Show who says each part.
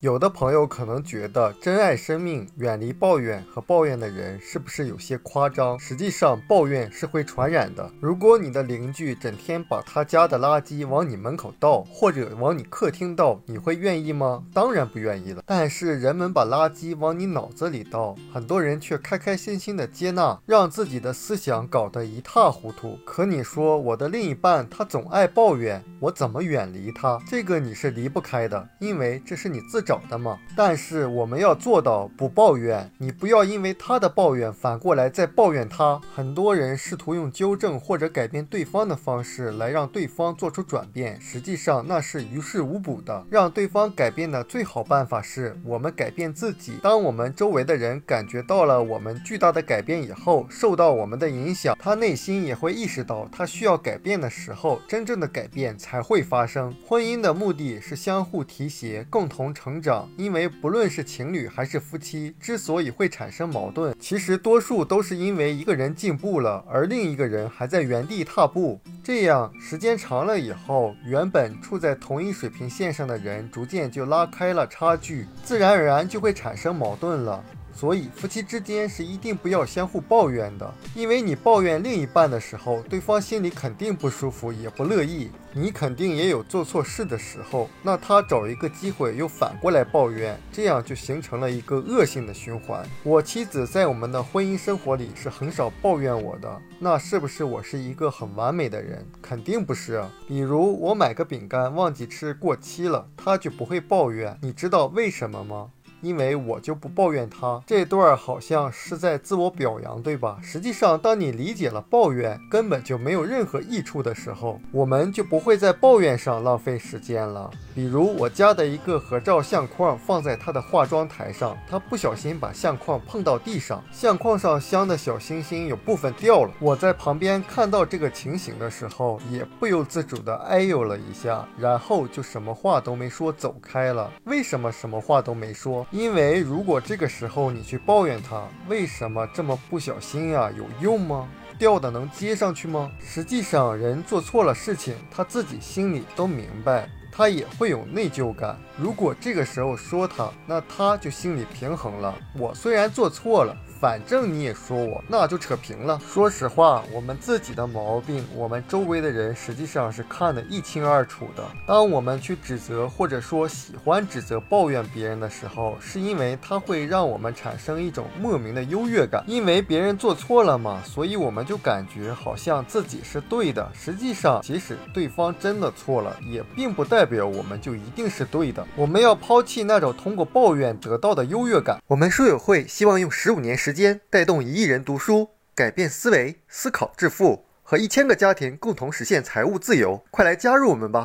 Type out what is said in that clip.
Speaker 1: 有的朋友可能觉得珍爱生命、远离抱怨和抱怨的人是不是有些夸张？实际上，抱怨是会传染的。如果你的邻居整天把他家的垃圾往你门口倒，或者往你客厅倒，你会愿意吗？当然不愿意了。但是人们把垃圾往你脑子里倒，很多人却开开心心的接纳，让自己的思想搞得一塌糊涂。可你说我的另一半他总爱抱怨，我怎么远离他？这个你是离不开的，因为这是你自。找的吗？但是我们要做到不抱怨，你不要因为他的抱怨反过来再抱怨他。很多人试图用纠正或者改变对方的方式来让对方做出转变，实际上那是于事无补的。让对方改变的最好办法是我们改变自己。当我们周围的人感觉到了我们巨大的改变以后，受到我们的影响，他内心也会意识到他需要改变的时候，真正的改变才会发生。婚姻的目的是相互提携，共同成。长，因为不论是情侣还是夫妻，之所以会产生矛盾，其实多数都是因为一个人进步了，而另一个人还在原地踏步。这样时间长了以后，原本处在同一水平线上的人，逐渐就拉开了差距，自然而然就会产生矛盾了。所以，夫妻之间是一定不要相互抱怨的，因为你抱怨另一半的时候，对方心里肯定不舒服，也不乐意。你肯定也有做错事的时候，那他找一个机会又反过来抱怨，这样就形成了一个恶性的循环。我妻子在我们的婚姻生活里是很少抱怨我的，那是不是我是一个很完美的人？肯定不是。比如我买个饼干忘记吃过期了，他就不会抱怨。你知道为什么吗？因为我就不抱怨他，这段好像是在自我表扬，对吧？实际上，当你理解了抱怨根本就没有任何益处的时候，我们就不会在抱怨上浪费时间了。比如我家的一个合照相框放在他的化妆台上，他不小心把相框碰到地上，相框上镶的小星星有部分掉了。我在旁边看到这个情形的时候，也不由自主的哎呦了一下，然后就什么话都没说走开了。为什么什么话都没说？因为如果这个时候你去抱怨他为什么这么不小心呀，有用吗？掉的能接上去吗？实际上，人做错了事情，他自己心里都明白，他也会有内疚感。如果这个时候说他，那他就心里平衡了。我虽然做错了。反正你也说我，那就扯平了。说实话，我们自己的毛病，我们周围的人实际上是看得一清二楚的。当我们去指责或者说喜欢指责、抱怨别人的时候，是因为他会让我们产生一种莫名的优越感。因为别人做错了嘛，所以我们就感觉好像自己是对的。实际上，即使对方真的错了，也并不代表我们就一定是对的。我们要抛弃那种通过抱怨得到的优越感。我们书友会希望用十五年时。时间带动一亿人读书，改变思维，思考致富，和一千个家庭共同实现财务自由。快来加入我们吧！